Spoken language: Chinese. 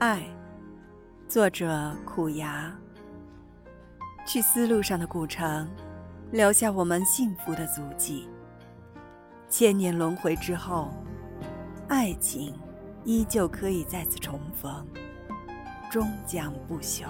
爱，作者苦牙。去丝路上的古城，留下我们幸福的足迹。千年轮回之后，爱情依旧可以再次重逢，终将不朽。